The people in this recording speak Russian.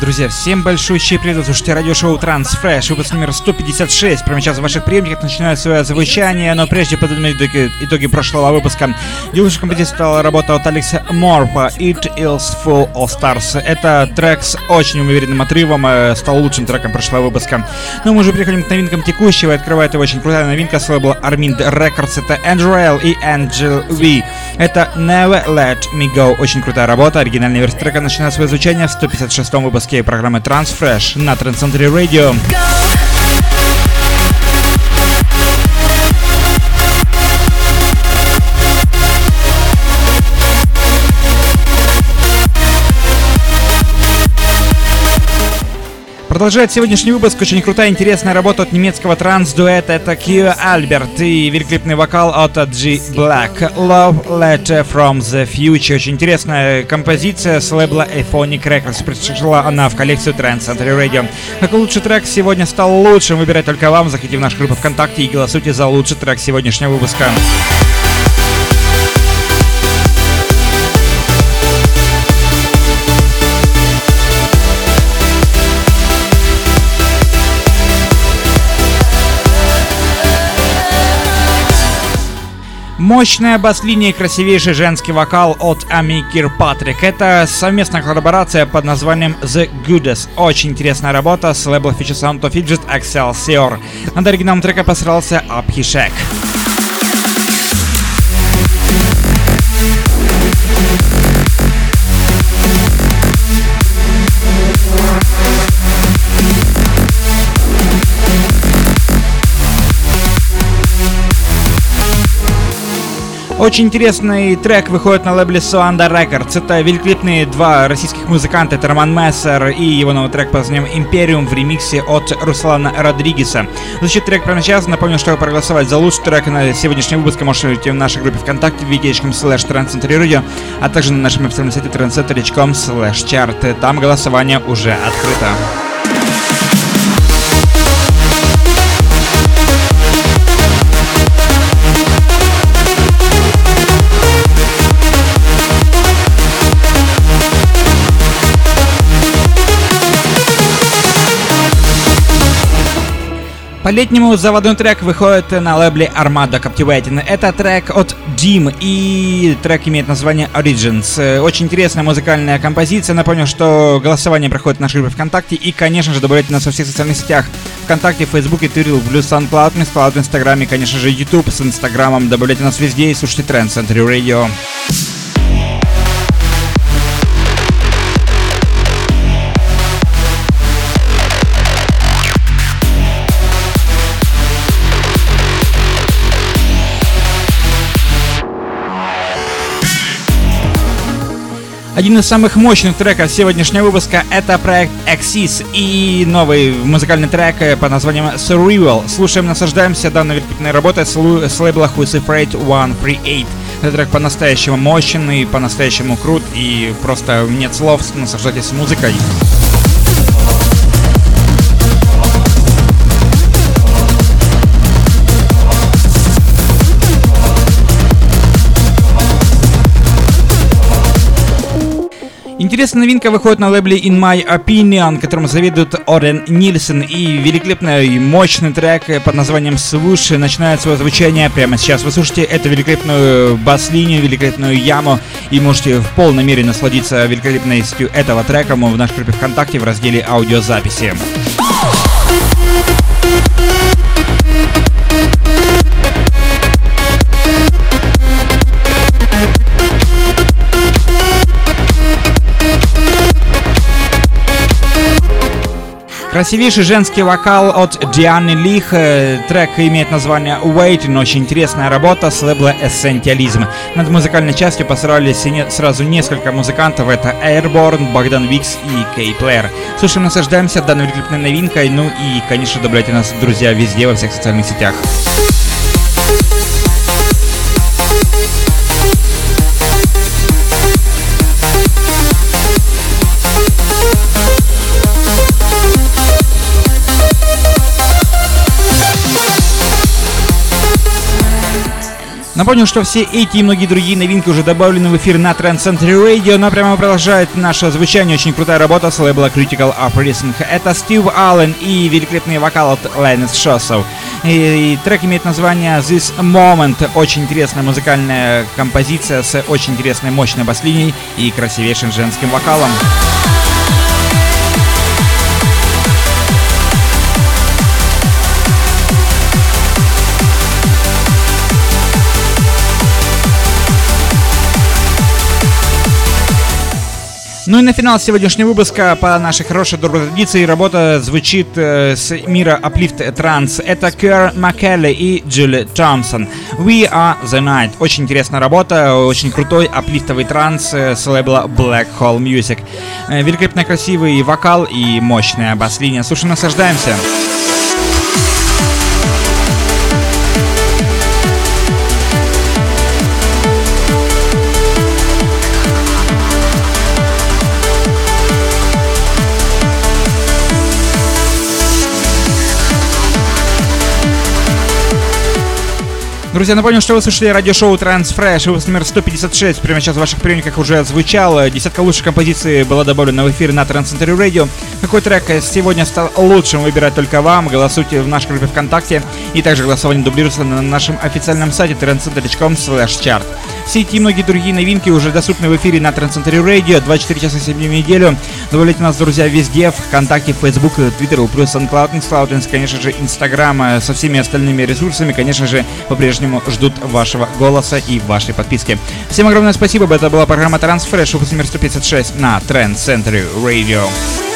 Друзья, всем большущий привет, слушайте радиошоу Transfresh, выпуск номер 156. Прямо сейчас в ваших приемниках начинает свое звучание, но прежде подводить итоги, итоги прошлого выпуска. Девушка композицией стала работа от Алекса Морпа «It is full of stars». Это трек с очень уверенным отрывом, э, стал лучшим треком прошлого выпуска. Но мы уже переходим к новинкам текущего, открывает его очень крутая новинка с лейбла Armind Records. Это Andrew и Angel V. Это Never Let Me Go. Очень крутая работа. Оригинальная версия трека начинает свое звучание в 156-м выпуске программы Transfresh на Трансцентре Radio. Go! Продолжает сегодняшний выпуск очень крутая, интересная работа от немецкого транс-дуэта. Это Q Альберт и великолепный вокал от G Black. Love Letter from the Future. Очень интересная композиция с лейбла Ephonic Records. Пришла она в коллекцию Trans Center Radio. Как лучший трек сегодня стал лучшим, выбирать только вам. Заходите в нашу группу ВКонтакте и голосуйте за лучший трек сегодняшнего выпуска. Мощная бас-линия и красивейший женский вокал от Ами Кирпатрик. Это совместная коллаборация под названием The Goodest. Очень интересная работа с лейбла Future Sound of Fidget Excelsior. Над оригиналом трека посрался Абхишек. Очень интересный трек выходит на лейбле Suanda Records. Это великолепные два российских музыканта. Это Роман Мессер и его новый трек под названием Империум в ремиксе от Руслана Родригеса. Звучит трек прямо сейчас. Напомню, что проголосовать за лучший трек на сегодняшний выпуск можете в нашей группе ВКонтакте wiki.com slash а также на нашем официальном сайте trendcenter.com slash chart. Там голосование уже открыто. По-летнему заводной трек выходит на лейбле Armada Captivating. Это трек от Jim, и трек имеет название Origins. Очень интересная музыкальная композиция. Напомню, что голосование проходит в нашей группе ВКонтакте, и, конечно же, добавляйте нас во всех социальных сетях. ВКонтакте, Фейсбуке, Твиттере, плюс SoundCloud, MissCloud, в Инстаграме, конечно же, YouTube с Инстаграмом. Добавляйте нас везде и слушайте Тренд Центре Радио. Один из самых мощных треков сегодняшнего выпуска это проект Axis и новый музыкальный трек под названием Survival. Слушаем, наслаждаемся данной великолепной работой с, с лейбла Who's Afraid 138. Этот трек по-настоящему мощный, по-настоящему крут и просто нет слов, наслаждайтесь музыкой. Интересная новинка выходит на лейбле In My Opinion, которым заведует Орен Нильсон. И великолепный мощный трек под названием Swoosh начинает свое звучание прямо сейчас. Вы слушаете эту великолепную бас-линию, великолепную яму. И можете в полной мере насладиться великолепностью этого трека в нашей группе ВКонтакте в разделе аудиозаписи. Красивейший женский вокал от Дианы Лих. Э, трек имеет название Waiting. Очень интересная работа с лейбла Essentialism. Над музыкальной частью постарались сразу несколько музыкантов. Это Airborne, Богдан Викс и Кей Плеер. Слушаем, наслаждаемся данной великолепной новинкой. Ну и, конечно, добавляйте нас, друзья, везде, во всех социальных сетях. Напомню, что все эти и многие другие новинки уже добавлены в эфир на Trend Center Radio, но прямо продолжает наше звучание. Очень крутая работа с лейбла Critical Uprising. Это Стив Аллен и великолепный вокал от Лайнес Шоссов. И, и трек имеет название This Moment. Очень интересная музыкальная композиция с очень интересной мощной бас-линией и красивейшим женским вокалом. Ну и на финал сегодняшнего выпуска по нашей хорошей доброй традиции работа звучит э, с мира Uplift Trans. Это Кэр Маккелли и Джилли Томпсон. We Are The Night. Очень интересная работа, очень крутой аплифтовый транс э, с лейбла Black Hole Music. Э, великолепно красивый вокал и мощная бас-линия. Слушай, наслаждаемся. Друзья, напомню, что вы слушали радиошоу Transfresh, выпуск номер 156. Прямо сейчас в ваших приемниках уже звучало. Десятка лучших композиций была добавлена в эфир на Transcenter Radio. Какой трек сегодня стал лучшим, выбирать только вам. Голосуйте в нашей группе ВКонтакте. И также голосование дублируется на нашем официальном сайте trendcenter.com chart. Все эти и многие другие новинки уже доступны в эфире на Trendcenter Radio 24 часа 7 дней в неделю. Добавляйте нас, друзья, везде, ВКонтакте, Facebook, Twitter, плюс SoundCloud, Mixcloud, конечно же, Instagram, со всеми остальными ресурсами, конечно же, по-прежнему по-прежнему ждут вашего голоса и вашей подписки. Всем огромное спасибо, это была программа Transfresh, выпуск номер 156 на Trend Center Radio.